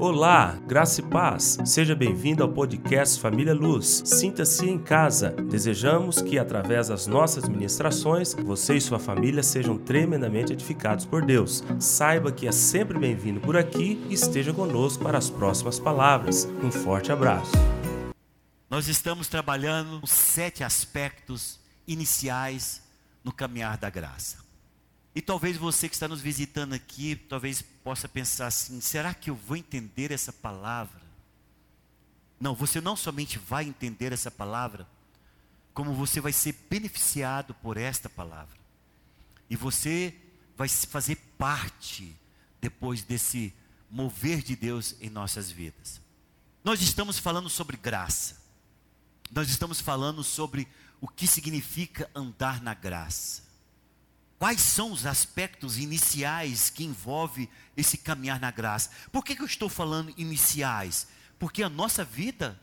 Olá, graça e paz. Seja bem-vindo ao podcast Família Luz. Sinta-se em casa. Desejamos que, através das nossas ministrações, você e sua família sejam tremendamente edificados por Deus. Saiba que é sempre bem-vindo por aqui e esteja conosco para as próximas palavras. Um forte abraço. Nós estamos trabalhando os sete aspectos iniciais no caminhar da graça. E talvez você que está nos visitando aqui, talvez possa pensar assim: será que eu vou entender essa palavra? Não, você não somente vai entender essa palavra, como você vai ser beneficiado por esta palavra. E você vai fazer parte depois desse mover de Deus em nossas vidas. Nós estamos falando sobre graça. Nós estamos falando sobre o que significa andar na graça. Quais são os aspectos iniciais que envolve esse caminhar na graça? Por que, que eu estou falando iniciais? Porque a nossa vida,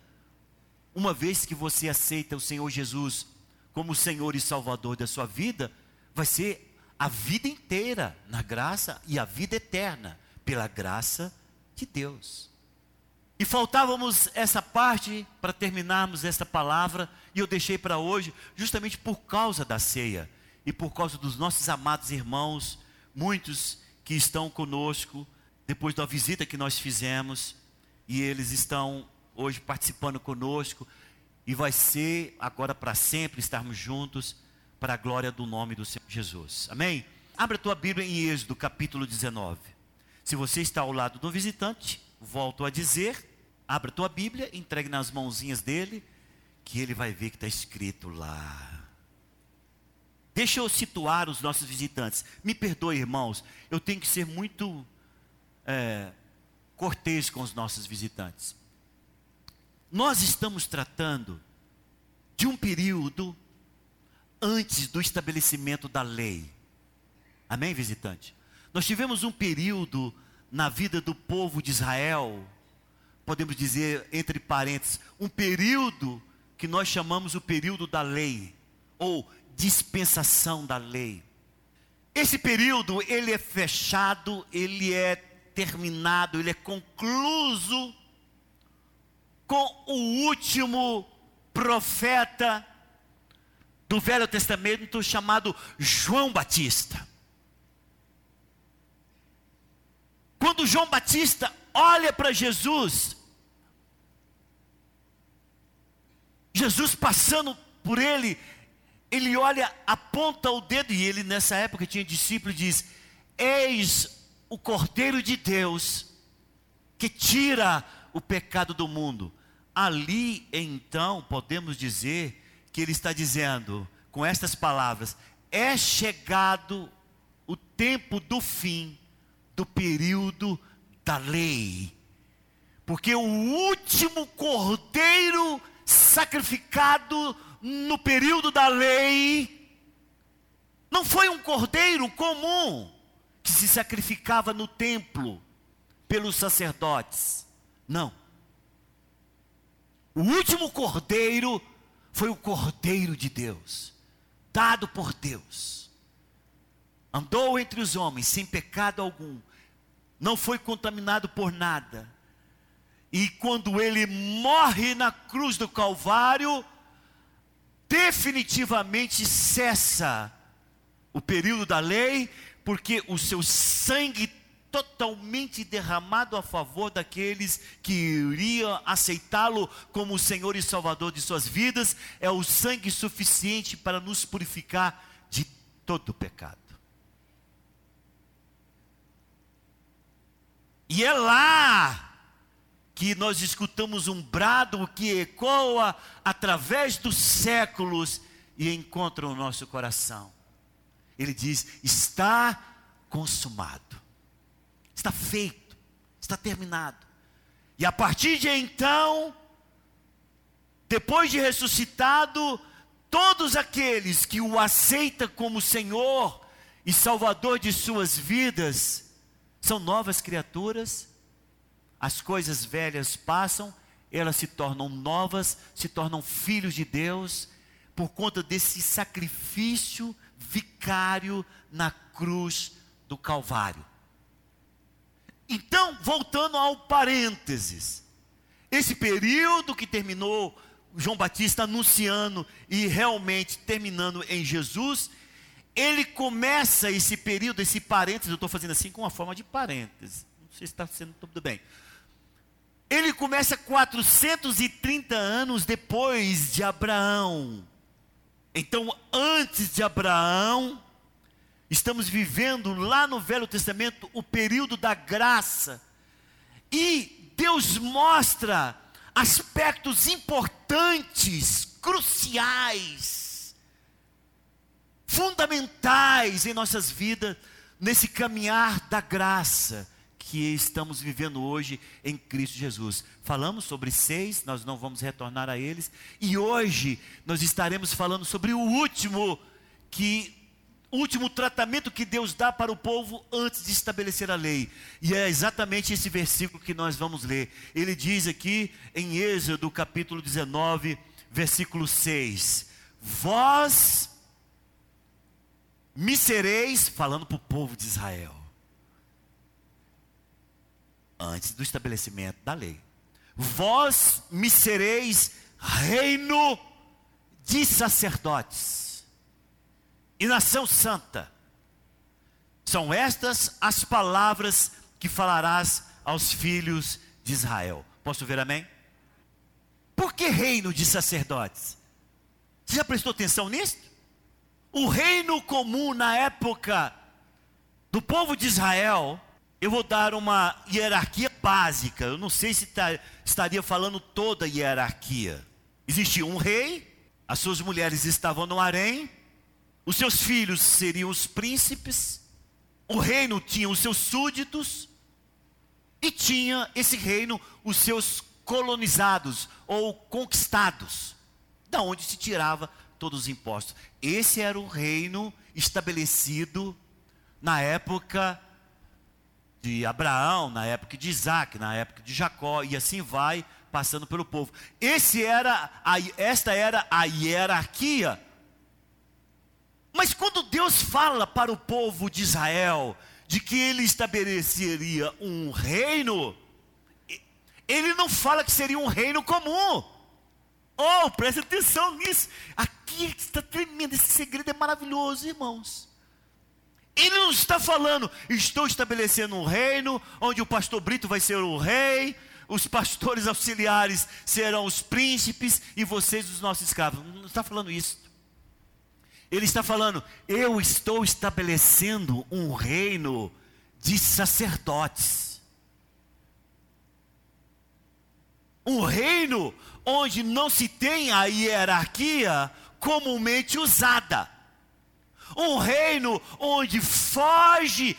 uma vez que você aceita o Senhor Jesus como Senhor e Salvador da sua vida, vai ser a vida inteira na graça e a vida eterna pela graça de Deus. E faltávamos essa parte para terminarmos esta palavra, e eu deixei para hoje, justamente por causa da ceia e por causa dos nossos amados irmãos, muitos que estão conosco depois da visita que nós fizemos, e eles estão hoje participando conosco, e vai ser agora para sempre estarmos juntos para a glória do nome do Senhor Jesus. Amém? Abra a tua Bíblia em Êxodo, capítulo 19. Se você está ao lado do visitante, volto a dizer, abra a tua Bíblia, entregue nas mãozinhas dele, que ele vai ver que está escrito lá. Deixa eu situar os nossos visitantes. Me perdoe, irmãos, eu tenho que ser muito é, cortês com os nossos visitantes. Nós estamos tratando de um período antes do estabelecimento da lei. Amém, visitante? Nós tivemos um período na vida do povo de Israel, podemos dizer, entre parênteses, um período que nós chamamos o período da lei, ou dispensação da lei. Esse período, ele é fechado, ele é terminado, ele é concluso com o último profeta do Velho Testamento chamado João Batista. Quando João Batista olha para Jesus, Jesus passando por ele, ele olha, aponta o dedo, e ele nessa época tinha discípulo e diz: Eis o Cordeiro de Deus que tira o pecado do mundo. Ali então podemos dizer que ele está dizendo, com estas palavras: é chegado o tempo do fim do período da lei. Porque o último cordeiro sacrificado no período da lei, não foi um cordeiro comum que se sacrificava no templo pelos sacerdotes. Não. O último cordeiro foi o cordeiro de Deus, dado por Deus. Andou entre os homens sem pecado algum, não foi contaminado por nada. E quando ele morre na cruz do Calvário, definitivamente cessa o período da lei, porque o seu sangue totalmente derramado a favor daqueles que iriam aceitá-lo como o Senhor e Salvador de suas vidas, é o sangue suficiente para nos purificar de todo pecado. E é lá que nós escutamos um brado que ecoa através dos séculos e encontra o nosso coração. Ele diz: está consumado, está feito, está terminado. E a partir de então, depois de ressuscitado, todos aqueles que o aceitam como Senhor e Salvador de suas vidas, são novas criaturas as coisas velhas passam, elas se tornam novas, se tornam filhos de Deus, por conta desse sacrifício vicário na cruz do Calvário. Então, voltando ao parênteses, esse período que terminou João Batista anunciando e realmente terminando em Jesus, ele começa esse período, esse parênteses, eu estou fazendo assim com uma forma de parênteses, não sei se está sendo tudo bem. Ele começa 430 anos depois de Abraão. Então, antes de Abraão, estamos vivendo lá no Velho Testamento o período da graça. E Deus mostra aspectos importantes, cruciais, fundamentais em nossas vidas, nesse caminhar da graça que estamos vivendo hoje em Cristo Jesus. Falamos sobre seis, nós não vamos retornar a eles, e hoje nós estaremos falando sobre o último que último tratamento que Deus dá para o povo antes de estabelecer a lei. E é exatamente esse versículo que nós vamos ler. Ele diz aqui em Êxodo capítulo 19, versículo 6: Vós me sereis, falando para o povo de Israel, antes do estabelecimento da lei. Vós me sereis reino de sacerdotes e nação santa. São estas as palavras que falarás aos filhos de Israel. Posso ver amém? Por que reino de sacerdotes? Você já prestou atenção nisso? O reino comum na época do povo de Israel eu vou dar uma hierarquia básica. Eu não sei se tá, estaria falando toda a hierarquia. Existia um rei, as suas mulheres estavam no harém, os seus filhos seriam os príncipes, o reino tinha os seus súditos, e tinha esse reino os seus colonizados ou conquistados, da onde se tirava todos os impostos. Esse era o reino estabelecido na época de Abraão, na época de Isaac, na época de Jacó, e assim vai passando pelo povo. Esse era a, esta era a hierarquia. Mas quando Deus fala para o povo de Israel de que ele estabeleceria um reino, ele não fala que seria um reino comum. Oh, preste atenção nisso. Aqui está tremendo, esse segredo é maravilhoso, irmãos. Ele não está falando, estou estabelecendo um reino, onde o pastor Brito vai ser o rei, os pastores auxiliares serão os príncipes e vocês os nossos escravos. Não está falando isso. Ele está falando, eu estou estabelecendo um reino de sacerdotes. Um reino onde não se tem a hierarquia comumente usada um reino onde foge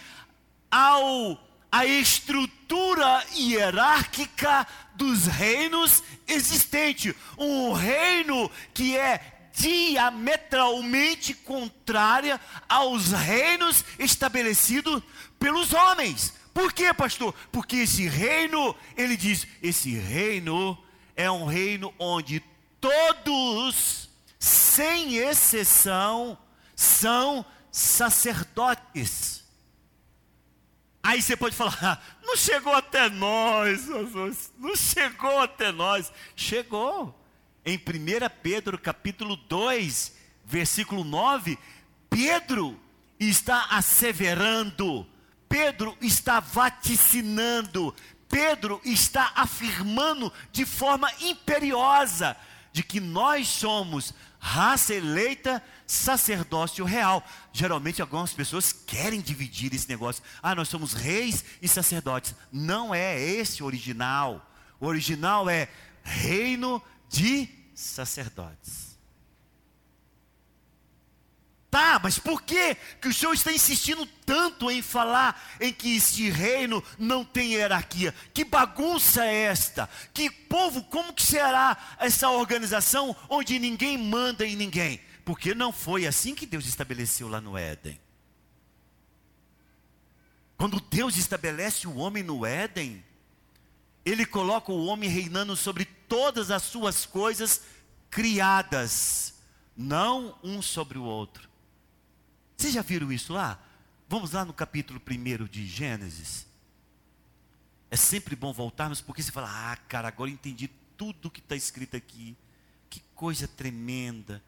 ao a estrutura hierárquica dos reinos existentes, um reino que é diametralmente contrária aos reinos estabelecidos pelos homens. Por quê, pastor? Porque esse reino, ele diz, esse reino é um reino onde todos, sem exceção, são sacerdotes. Aí você pode falar, ah, não chegou até nós, não chegou até nós. Chegou. Em 1 Pedro capítulo 2, versículo 9, Pedro está asseverando, Pedro está vaticinando, Pedro está afirmando de forma imperiosa de que nós somos raça eleita, sacerdócio real. Geralmente algumas pessoas querem dividir esse negócio. Ah, nós somos reis e sacerdotes. Não é esse o original. O original é reino de sacerdotes. Tá, mas por que, que o Senhor está insistindo tanto em falar em que este reino não tem hierarquia? Que bagunça é esta? Que povo, como que será essa organização onde ninguém manda em ninguém? Porque não foi assim que Deus estabeleceu lá no Éden. Quando Deus estabelece o homem no Éden, Ele coloca o homem reinando sobre todas as suas coisas criadas, não um sobre o outro. Vocês já viram isso lá? Vamos lá no capítulo 1 de Gênesis. É sempre bom voltarmos, porque você fala: ah, cara, agora entendi tudo que está escrito aqui. Que coisa tremenda.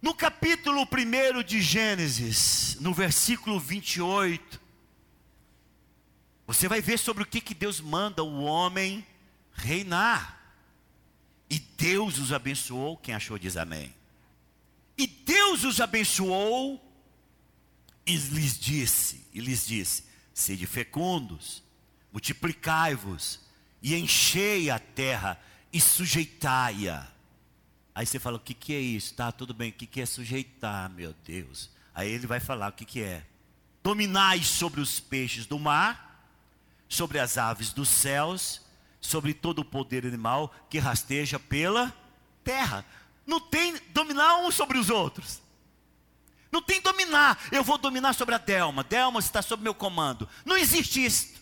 No capítulo 1 de Gênesis, no versículo 28, você vai ver sobre o que, que Deus manda o homem reinar. E Deus os abençoou. Quem achou diz amém. E Deus os abençoou e lhes disse, e lhes disse: sede fecundos, multiplicai-vos e enchei a terra e sujeitai-a. Aí você fala: o que, que é isso? Tá, tudo bem, o que, que é sujeitar, meu Deus? Aí ele vai falar o que, que é: dominai sobre os peixes do mar, sobre as aves dos céus, sobre todo o poder animal que rasteja pela terra. Não tem dominar uns sobre os outros. Não tem dominar. Eu vou dominar sobre a Delma. Delma está sob meu comando. Não existe isso.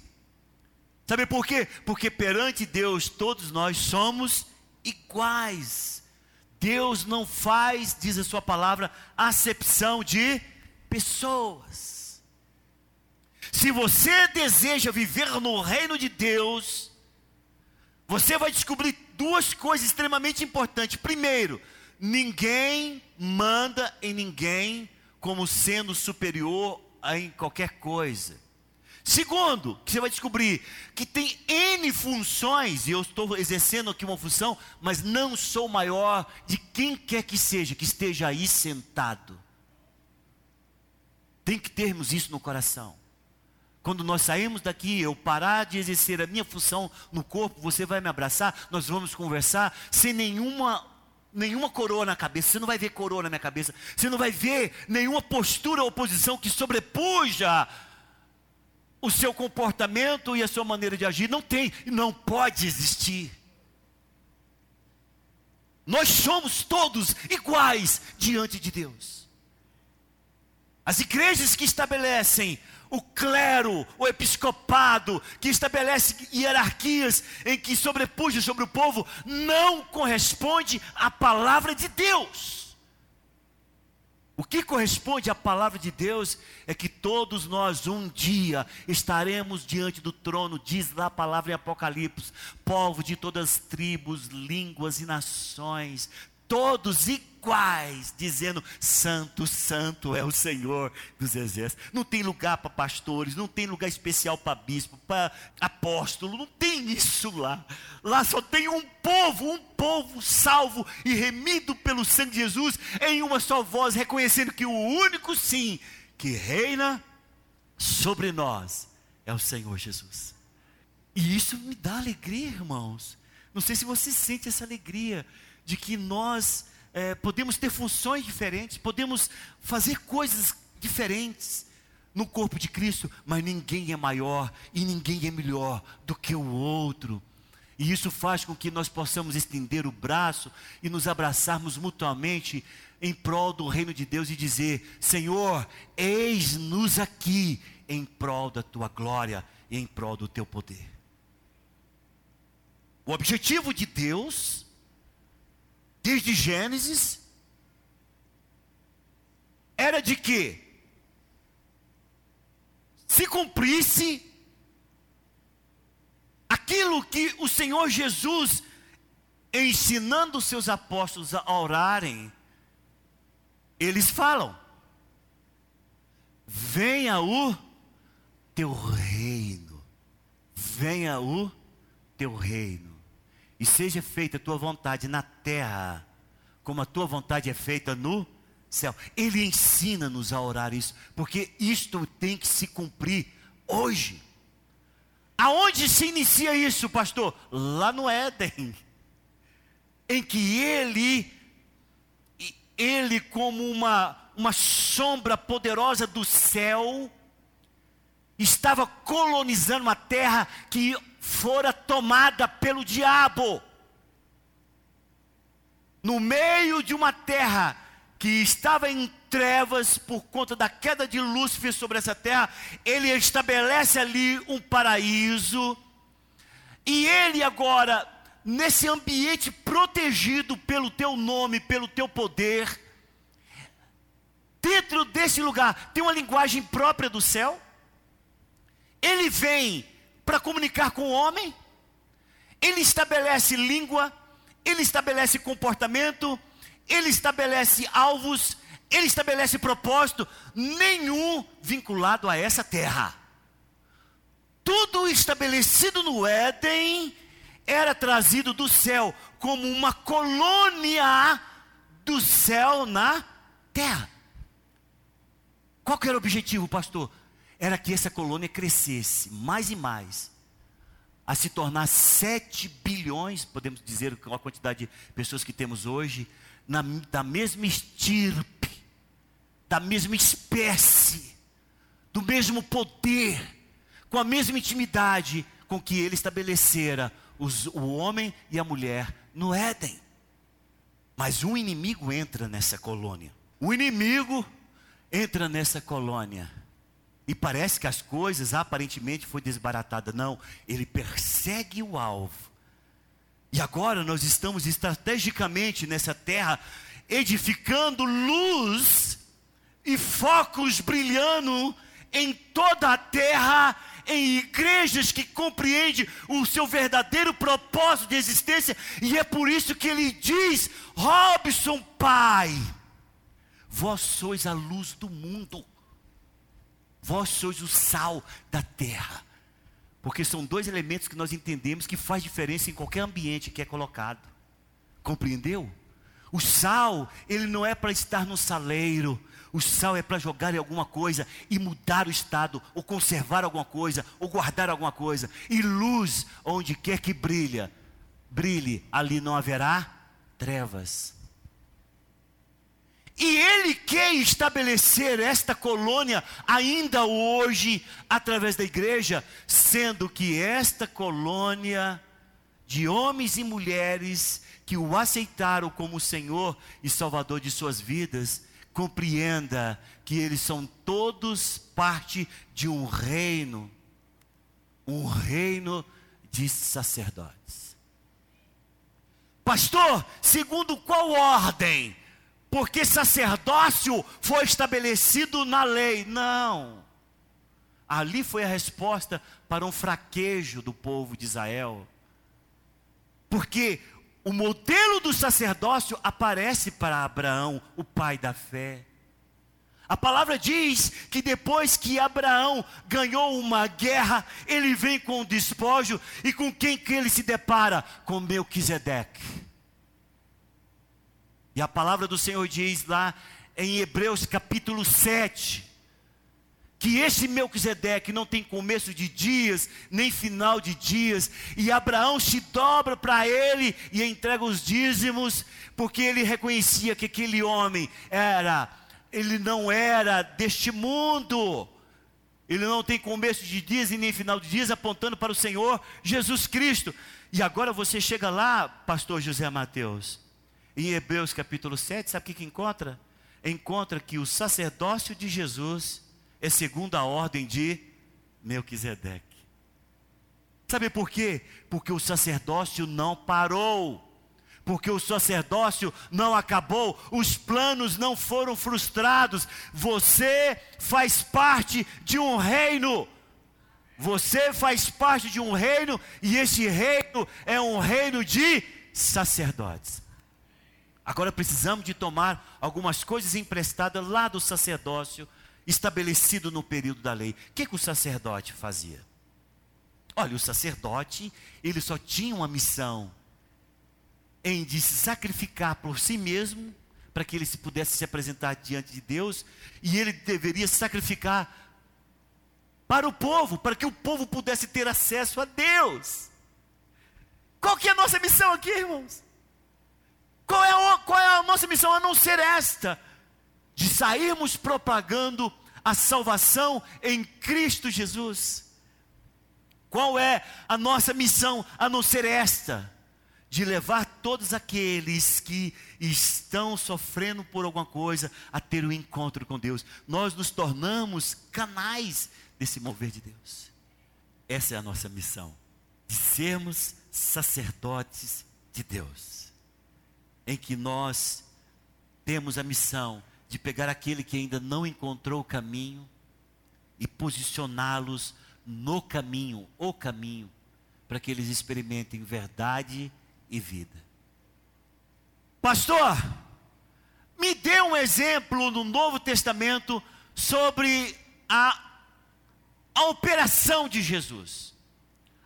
Sabe por quê? Porque perante Deus todos nós somos iguais. Deus não faz, diz a sua palavra, acepção de pessoas. Se você deseja viver no reino de Deus, você vai descobrir duas coisas extremamente importantes. Primeiro, ninguém manda em ninguém como sendo superior a em qualquer coisa. Segundo, que você vai descobrir que tem N funções, e eu estou exercendo aqui uma função, mas não sou maior de quem quer que seja, que esteja aí sentado. Tem que termos isso no coração. Quando nós saímos daqui, eu parar de exercer a minha função no corpo, você vai me abraçar, nós vamos conversar sem nenhuma nenhuma coroa na cabeça, você não vai ver coroa na minha cabeça, você não vai ver nenhuma postura ou posição que sobrepuja o seu comportamento e a sua maneira de agir. Não tem, não pode existir. Nós somos todos iguais diante de Deus. As igrejas que estabelecem o clero, o episcopado, que estabelece hierarquias em que sobrepuja sobre o povo, não corresponde à palavra de Deus. O que corresponde à palavra de Deus é que todos nós um dia estaremos diante do trono, diz lá a palavra em Apocalipse, povo de todas as tribos, línguas e nações, todos iguais, dizendo: Santo, Santo é o Senhor dos exércitos. Não tem lugar para pastores, não tem lugar especial para bispo, para apóstolo, não tem isso lá. Lá só tem um povo, um povo salvo e remido pelo sangue de Jesus, em uma só voz, reconhecendo que o único sim que reina sobre nós é o Senhor Jesus. E isso me dá alegria, irmãos. Não sei se você sente essa alegria de que nós é, podemos ter funções diferentes, podemos fazer coisas diferentes no corpo de Cristo, mas ninguém é maior e ninguém é melhor do que o outro. E isso faz com que nós possamos estender o braço e nos abraçarmos mutuamente em prol do reino de Deus e dizer: Senhor, eis-nos aqui em prol da tua glória e em prol do teu poder. O objetivo de Deus desde Gênesis, era de que? Se cumprisse aquilo que o Senhor Jesus, ensinando os seus apóstolos a orarem, eles falam: venha o teu reino, venha o teu reino e seja feita a tua vontade na terra, como a tua vontade é feita no céu. Ele ensina-nos a orar isso, porque isto tem que se cumprir hoje. Aonde se inicia isso, pastor? Lá no Éden, em que ele, ele como uma, uma sombra poderosa do céu, estava colonizando uma terra que fora tomada pelo diabo. No meio de uma terra que estava em trevas por conta da queda de Lúcifer sobre essa terra, ele estabelece ali um paraíso. E ele agora, nesse ambiente protegido pelo teu nome, pelo teu poder, dentro desse lugar tem uma linguagem própria do céu. Ele vem para comunicar com o homem, ele estabelece língua, ele estabelece comportamento, ele estabelece alvos, ele estabelece propósito, nenhum vinculado a essa terra. Tudo estabelecido no Éden era trazido do céu como uma colônia do céu na terra. Qual que era o objetivo, pastor? Era que essa colônia crescesse mais e mais, a se tornar 7 bilhões, podemos dizer com a quantidade de pessoas que temos hoje, na, da mesma estirpe, da mesma espécie, do mesmo poder, com a mesma intimidade com que ele estabelecera os, o homem e a mulher no Éden. Mas um inimigo entra nessa colônia. O inimigo entra nessa colônia. E parece que as coisas aparentemente foi desbaratada. Não, ele persegue o alvo. E agora nós estamos estrategicamente nessa terra edificando luz e focos brilhando em toda a terra em igrejas que compreende o seu verdadeiro propósito de existência, e é por isso que ele diz: Robson, pai, vós sois a luz do mundo, vós sois o sal da terra. Porque são dois elementos que nós entendemos que faz diferença em qualquer ambiente que é colocado. Compreendeu? O sal, ele não é para estar no saleiro, o sal é para jogar em alguma coisa e mudar o estado, ou conservar alguma coisa, ou guardar alguma coisa. E luz, onde quer que brilha, brilhe, ali não haverá trevas. E ele quer estabelecer esta colônia ainda hoje, através da igreja, sendo que esta colônia de homens e mulheres que o aceitaram como Senhor e Salvador de suas vidas, compreenda que eles são todos parte de um reino, um reino de sacerdotes. Pastor, segundo qual ordem? Porque sacerdócio foi estabelecido na lei. Não. Ali foi a resposta para um fraquejo do povo de Israel. Porque o modelo do sacerdócio aparece para Abraão, o pai da fé. A palavra diz que depois que Abraão ganhou uma guerra, ele vem com o despojo e com quem que ele se depara? Com Melquisedeque. E a palavra do Senhor diz lá em Hebreus capítulo 7, que esse Melquisedeque não tem começo de dias, nem final de dias, e Abraão se dobra para ele e entrega os dízimos, porque ele reconhecia que aquele homem era, ele não era deste mundo, ele não tem começo de dias e nem final de dias, apontando para o Senhor Jesus Cristo. E agora você chega lá, pastor José Mateus, em Hebreus capítulo 7, sabe o que, que encontra? Encontra que o sacerdócio de Jesus é segundo a ordem de Melquisedeque. Sabe por quê? Porque o sacerdócio não parou. Porque o sacerdócio não acabou, os planos não foram frustrados. Você faz parte de um reino. Você faz parte de um reino e esse reino é um reino de sacerdotes. Agora precisamos de tomar algumas coisas emprestadas lá do sacerdócio estabelecido no período da lei. O que, que o sacerdote fazia? Olha, o sacerdote, ele só tinha uma missão em de se sacrificar por si mesmo, para que ele se pudesse se apresentar diante de Deus, e ele deveria sacrificar para o povo, para que o povo pudesse ter acesso a Deus. Qual que é a nossa missão aqui, irmãos? Qual é, a, qual é a nossa missão a não ser esta? de sairmos propagando a salvação em Cristo Jesus. Qual é a nossa missão a não ser esta? De levar todos aqueles que estão sofrendo por alguma coisa a ter o um encontro com Deus. Nós nos tornamos canais desse mover de Deus. Essa é a nossa missão, de sermos sacerdotes de Deus, em que nós temos a missão de pegar aquele que ainda não encontrou o caminho e posicioná-los no caminho, o caminho, para que eles experimentem verdade e vida. Pastor, me dê um exemplo no Novo Testamento sobre a, a operação de Jesus,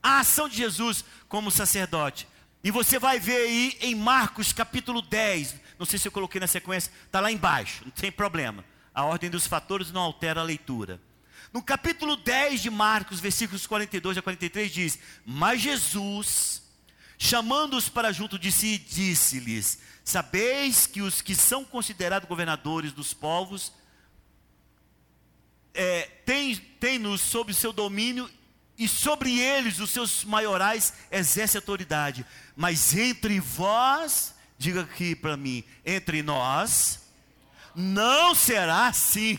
a ação de Jesus como sacerdote. E você vai ver aí em Marcos capítulo 10, não sei se eu coloquei na sequência, está lá embaixo, não tem problema. A ordem dos fatores não altera a leitura. No capítulo 10 de Marcos, versículos 42 a 43, diz: Mas Jesus, chamando-os para junto de si, disse-lhes: Sabeis que os que são considerados governadores dos povos é, têm, têm-nos sob seu domínio e sobre eles os seus maiorais exerce autoridade. Mas entre vós, diga aqui para mim, entre nós, não será assim.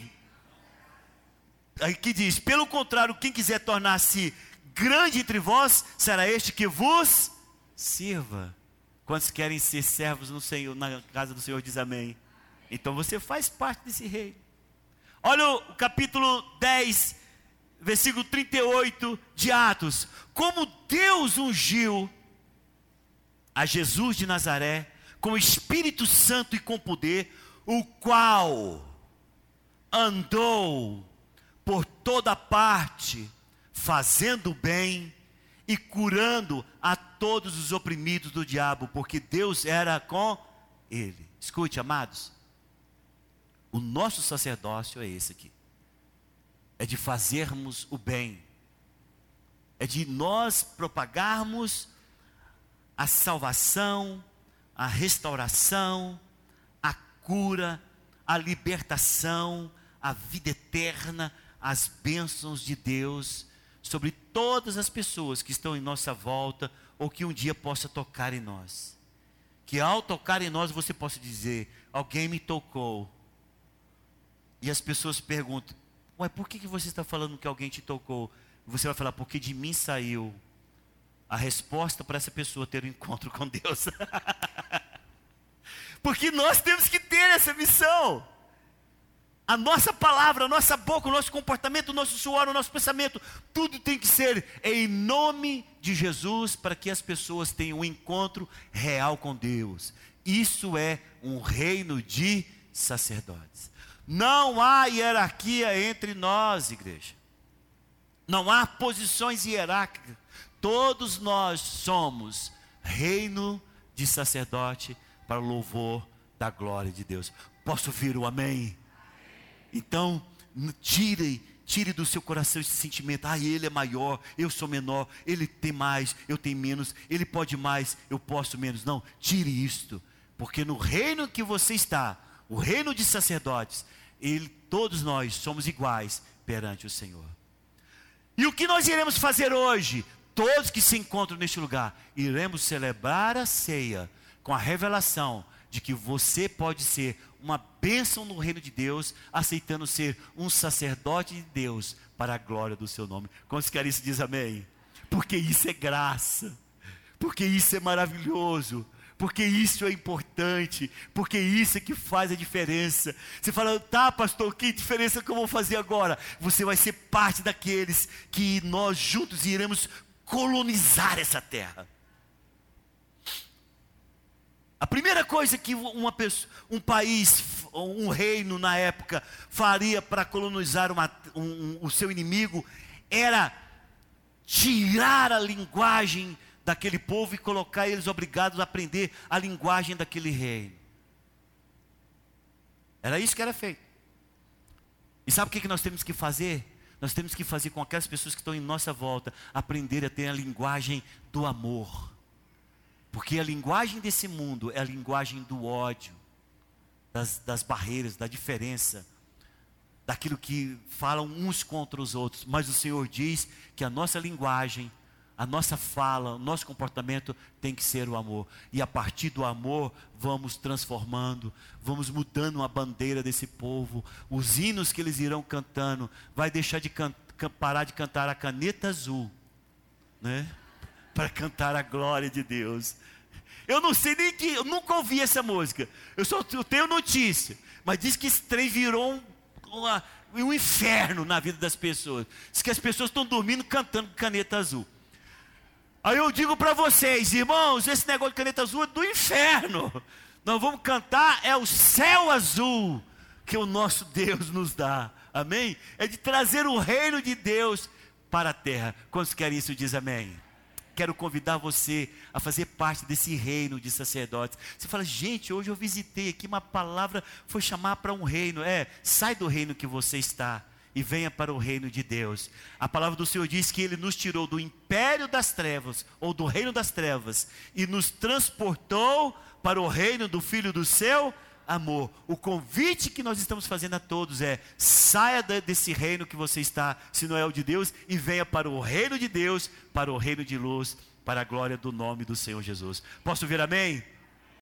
Aqui diz: pelo contrário, quem quiser tornar-se grande entre vós, será este que vos sirva. Quantos querem ser servos no Senhor, na casa do Senhor, diz amém. Então você faz parte desse rei. Olha o capítulo 10, versículo 38 de Atos. Como Deus ungiu a Jesus de Nazaré com Espírito Santo e com poder, o qual andou por toda parte, fazendo bem e curando a todos os oprimidos do diabo, porque Deus era com ele. Escute, amados, o nosso sacerdócio é esse aqui é de fazermos o bem, é de nós propagarmos a salvação, a restauração, a cura, a libertação, a vida eterna, as bênçãos de Deus sobre todas as pessoas que estão em nossa volta ou que um dia possa tocar em nós. Que ao tocar em nós você possa dizer: Alguém me tocou. E as pessoas perguntam: Ué, por que, que você está falando que alguém te tocou? Você vai falar, porque de mim saiu a resposta para essa pessoa ter um encontro com Deus. porque nós temos que ter essa missão. A nossa palavra, a nossa boca, o nosso comportamento, o nosso suor, o nosso pensamento, tudo tem que ser em nome de Jesus para que as pessoas tenham um encontro real com Deus. Isso é um reino de sacerdotes. Não há hierarquia entre nós, igreja. Não há posições hierárquicas. Todos nós somos reino de sacerdote para louvor da glória de Deus. Posso ouvir o amém? Então, tire, tire do seu coração esse sentimento. Ah, ele é maior, eu sou menor, ele tem mais, eu tenho menos, ele pode mais, eu posso menos. Não, tire isto, porque no reino que você está, o reino de sacerdotes, ele, todos nós somos iguais perante o Senhor. E o que nós iremos fazer hoje? Todos que se encontram neste lugar, iremos celebrar a ceia com a revelação de que você pode ser uma bênção no reino de Deus, aceitando ser um sacerdote de Deus para a glória do seu nome. Quantos querem isso? Diz amém. Porque isso é graça, porque isso é maravilhoso, porque isso é importante, porque isso é que faz a diferença. Você fala, tá, pastor, que diferença que eu vou fazer agora? Você vai ser parte daqueles que nós juntos iremos colonizar essa terra. A primeira coisa que uma pessoa, um país, um reino na época faria para colonizar uma, um, um, o seu inimigo era tirar a linguagem daquele povo e colocar eles obrigados a aprender a linguagem daquele reino. Era isso que era feito. E sabe o que nós temos que fazer? Nós temos que fazer com aquelas pessoas que estão em nossa volta aprender a ter a linguagem do amor. Porque a linguagem desse mundo é a linguagem do ódio, das, das barreiras, da diferença, daquilo que falam uns contra os outros. Mas o Senhor diz que a nossa linguagem a nossa fala, o nosso comportamento tem que ser o amor. E a partir do amor, vamos transformando, vamos mudando a bandeira desse povo. Os hinos que eles irão cantando, vai deixar de can parar de cantar a caneta azul, né? Para cantar a glória de Deus. Eu não sei nem que, eu nunca ouvi essa música. Eu só eu tenho notícia, mas diz que esse trem virou uma, um inferno na vida das pessoas. Diz que as pessoas estão dormindo cantando caneta azul. Aí eu digo para vocês, irmãos, esse negócio de caneta azul é do inferno. Nós vamos cantar é o céu azul que o nosso Deus nos dá. Amém? É de trazer o reino de Deus para a terra. Quantos querem isso? Diz amém. Quero convidar você a fazer parte desse reino de sacerdotes. Você fala, gente, hoje eu visitei aqui, uma palavra foi chamar para um reino. É, sai do reino que você está e venha para o reino de Deus. A palavra do Senhor diz que Ele nos tirou do império das trevas, ou do reino das trevas, e nos transportou para o reino do Filho do Seu amor. O convite que nós estamos fazendo a todos é: saia desse reino que você está, se não é o de Deus, e venha para o reino de Deus, para o reino de luz, para a glória do nome do Senhor Jesus. Posso ver amém?